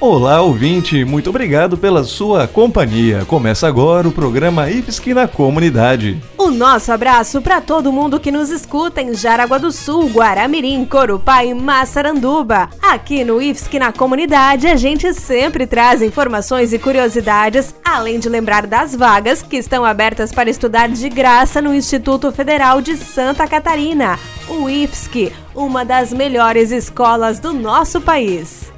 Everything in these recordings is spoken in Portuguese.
Olá, ouvinte, muito obrigado pela sua companhia. Começa agora o programa IFSC na Comunidade. O nosso abraço para todo mundo que nos escuta em Jaraguá do Sul, Guaramirim, Corupá e Massaranduba. Aqui no IFSC na Comunidade, a gente sempre traz informações e curiosidades, além de lembrar das vagas que estão abertas para estudar de graça no Instituto Federal de Santa Catarina, o IFSC, uma das melhores escolas do nosso país.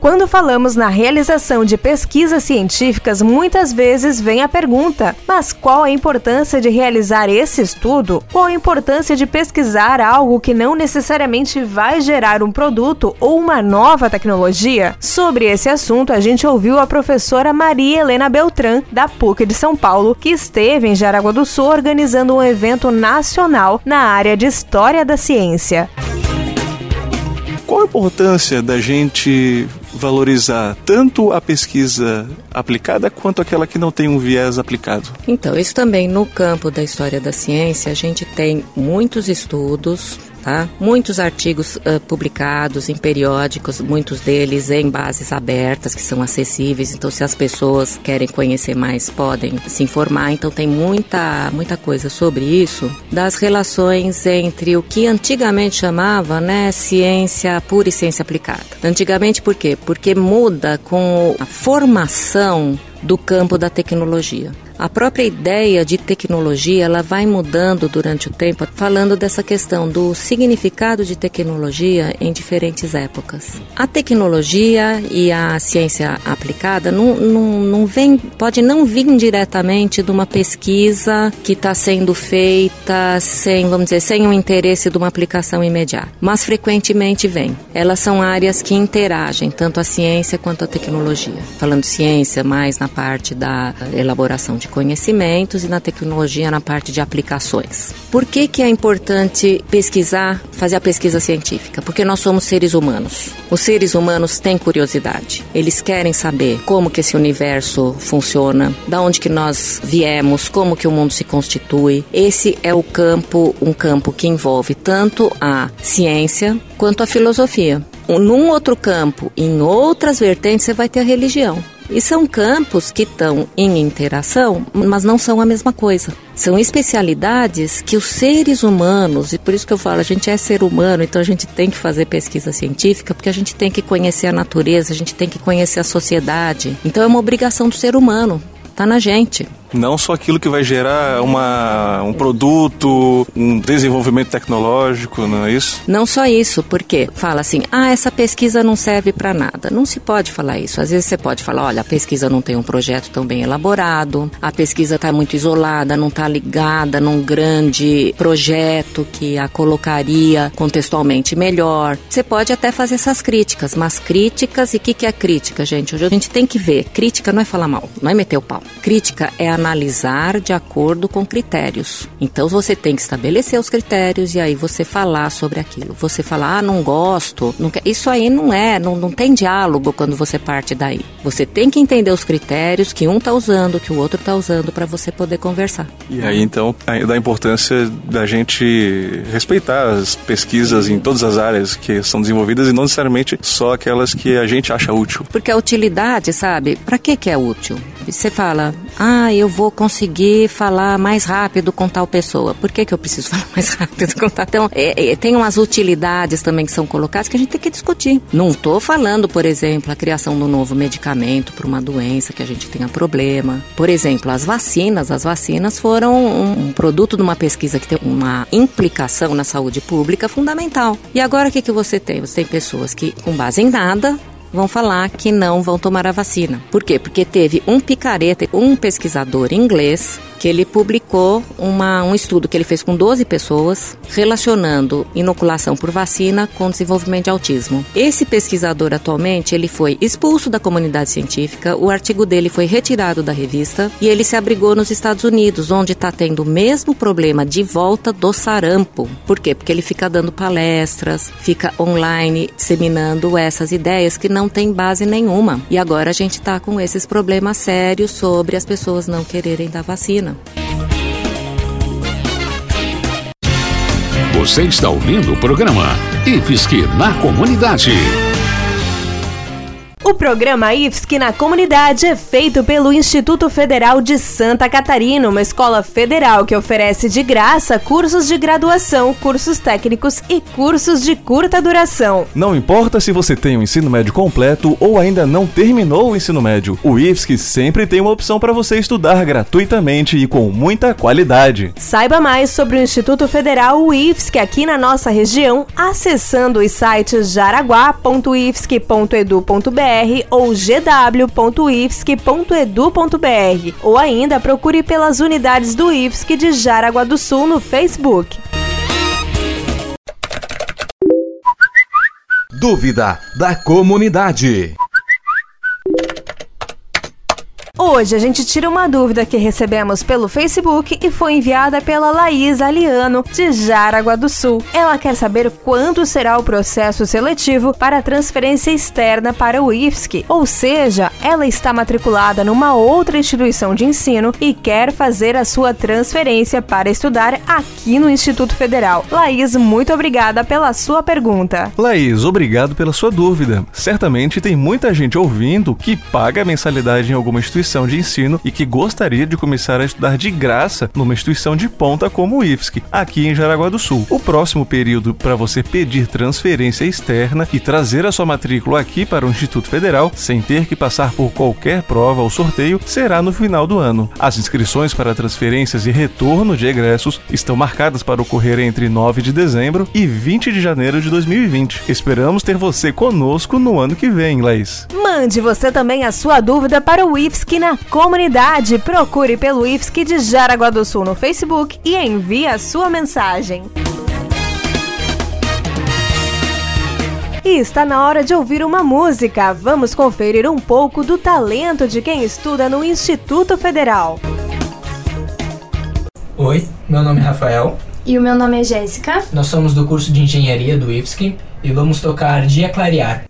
Quando falamos na realização de pesquisas científicas, muitas vezes vem a pergunta: mas qual a importância de realizar esse estudo? Qual a importância de pesquisar algo que não necessariamente vai gerar um produto ou uma nova tecnologia? Sobre esse assunto, a gente ouviu a professora Maria Helena Beltrán, da PUC de São Paulo, que esteve em Jaraguá do Sul organizando um evento nacional na área de História da Ciência. Qual a importância da gente valorizar tanto a pesquisa aplicada quanto aquela que não tem um viés aplicado? Então, isso também no campo da história da ciência, a gente tem muitos estudos Tá? Muitos artigos uh, publicados em periódicos, muitos deles em bases abertas que são acessíveis. Então, se as pessoas querem conhecer mais, podem se informar. Então, tem muita, muita coisa sobre isso das relações entre o que antigamente chamava, né, ciência pura e ciência aplicada. Antigamente, por quê? Porque muda com a formação do campo da tecnologia. A própria ideia de tecnologia ela vai mudando durante o tempo, falando dessa questão do significado de tecnologia em diferentes épocas. A tecnologia e a ciência aplicada não, não, não vem, pode não vir diretamente de uma pesquisa que está sendo feita sem, vamos dizer, sem o interesse de uma aplicação imediata, mas frequentemente vem. Elas são áreas que interagem tanto a ciência quanto a tecnologia. Falando ciência, mais na parte da elaboração de conhecimentos e na tecnologia na parte de aplicações. Por que, que é importante pesquisar, fazer a pesquisa científica? Porque nós somos seres humanos. Os seres humanos têm curiosidade. Eles querem saber como que esse universo funciona, da onde que nós viemos, como que o mundo se constitui. Esse é o campo, um campo que envolve tanto a ciência quanto a filosofia. Num outro campo, em outras vertentes, você vai ter a religião. E são campos que estão em interação, mas não são a mesma coisa. São especialidades que os seres humanos, e por isso que eu falo, a gente é ser humano, então a gente tem que fazer pesquisa científica, porque a gente tem que conhecer a natureza, a gente tem que conhecer a sociedade. Então é uma obrigação do ser humano, tá na gente. Não só aquilo que vai gerar uma, um produto, um desenvolvimento tecnológico, não é isso? Não só isso, porque fala assim, ah, essa pesquisa não serve para nada. Não se pode falar isso. Às vezes você pode falar, olha, a pesquisa não tem um projeto tão bem elaborado, a pesquisa está muito isolada, não está ligada num grande projeto que a colocaria contextualmente melhor. Você pode até fazer essas críticas, mas críticas, e o que, que é crítica, gente? Hoje a gente tem que ver. Crítica não é falar mal, não é meter o pau. Crítica é a analisar de acordo com critérios. Então você tem que estabelecer os critérios e aí você falar sobre aquilo. Você falar, ah, não gosto, não isso aí não é, não, não tem diálogo quando você parte daí. Você tem que entender os critérios que um está usando, que o outro está usando para você poder conversar. E aí então da importância da gente respeitar as pesquisas em todas as áreas que são desenvolvidas e não necessariamente só aquelas que a gente acha útil. Porque a utilidade, sabe? Para que que é útil? Você fala, ah, eu vou conseguir falar mais rápido com tal pessoa. Por que, que eu preciso falar mais rápido com tal? Então, é, é, tem umas utilidades também que são colocadas que a gente tem que discutir. Não estou falando, por exemplo, a criação de um novo medicamento para uma doença que a gente tenha problema. Por exemplo, as vacinas. As vacinas foram um, um produto de uma pesquisa que tem uma implicação na saúde pública fundamental. E agora o que, que você tem? Você tem pessoas que, com base em nada, vão falar que não vão tomar a vacina. Por quê? Porque teve um picareta, um pesquisador inglês que ele publicou uma, um estudo que ele fez com 12 pessoas relacionando inoculação por vacina com desenvolvimento de autismo. Esse pesquisador atualmente ele foi expulso da comunidade científica, o artigo dele foi retirado da revista e ele se abrigou nos Estados Unidos, onde está tendo o mesmo problema de volta do sarampo. Por quê? Porque ele fica dando palestras, fica online disseminando essas ideias que não têm base nenhuma. E agora a gente está com esses problemas sérios sobre as pessoas não quererem dar vacina. Você está ouvindo o programa IFSC na Comunidade. O programa IFSC na comunidade é feito pelo Instituto Federal de Santa Catarina, uma escola federal que oferece de graça cursos de graduação, cursos técnicos e cursos de curta duração. Não importa se você tem o um ensino médio completo ou ainda não terminou o ensino médio, o IFSC sempre tem uma opção para você estudar gratuitamente e com muita qualidade. Saiba mais sobre o Instituto Federal IFSC aqui na nossa região acessando os sites jaraguá.ifsc.edu.br ou gw.ifsc.edu.br ou ainda procure pelas unidades do IFSC de Jaraguá do Sul no Facebook. Dúvida da comunidade. Hoje a gente tira uma dúvida que recebemos pelo Facebook e foi enviada pela Laís Aliano, de Jaraguá do Sul. Ela quer saber quando será o processo seletivo para transferência externa para o IFSC, ou seja, ela está matriculada numa outra instituição de ensino e quer fazer a sua transferência para estudar aqui no Instituto Federal. Laís, muito obrigada pela sua pergunta. Laís, obrigado pela sua dúvida. Certamente tem muita gente ouvindo que paga mensalidade em alguma instituição instituição de ensino e que gostaria de começar a estudar de graça numa instituição de ponta como o IFSC, aqui em Jaraguá do Sul. O próximo período para você pedir transferência externa e trazer a sua matrícula aqui para o Instituto Federal, sem ter que passar por qualquer prova ou sorteio, será no final do ano. As inscrições para transferências e retorno de egressos estão marcadas para ocorrer entre 9 de dezembro e 20 de janeiro de 2020. Esperamos ter você conosco no ano que vem, Laís. Mande você também a sua dúvida para o IFSC na comunidade. Procure pelo IFSC de Jaraguá do Sul no Facebook e envie a sua mensagem. E está na hora de ouvir uma música. Vamos conferir um pouco do talento de quem estuda no Instituto Federal. Oi, meu nome é Rafael. E o meu nome é Jéssica. Nós somos do curso de Engenharia do IFSC e vamos tocar Dia Clarear.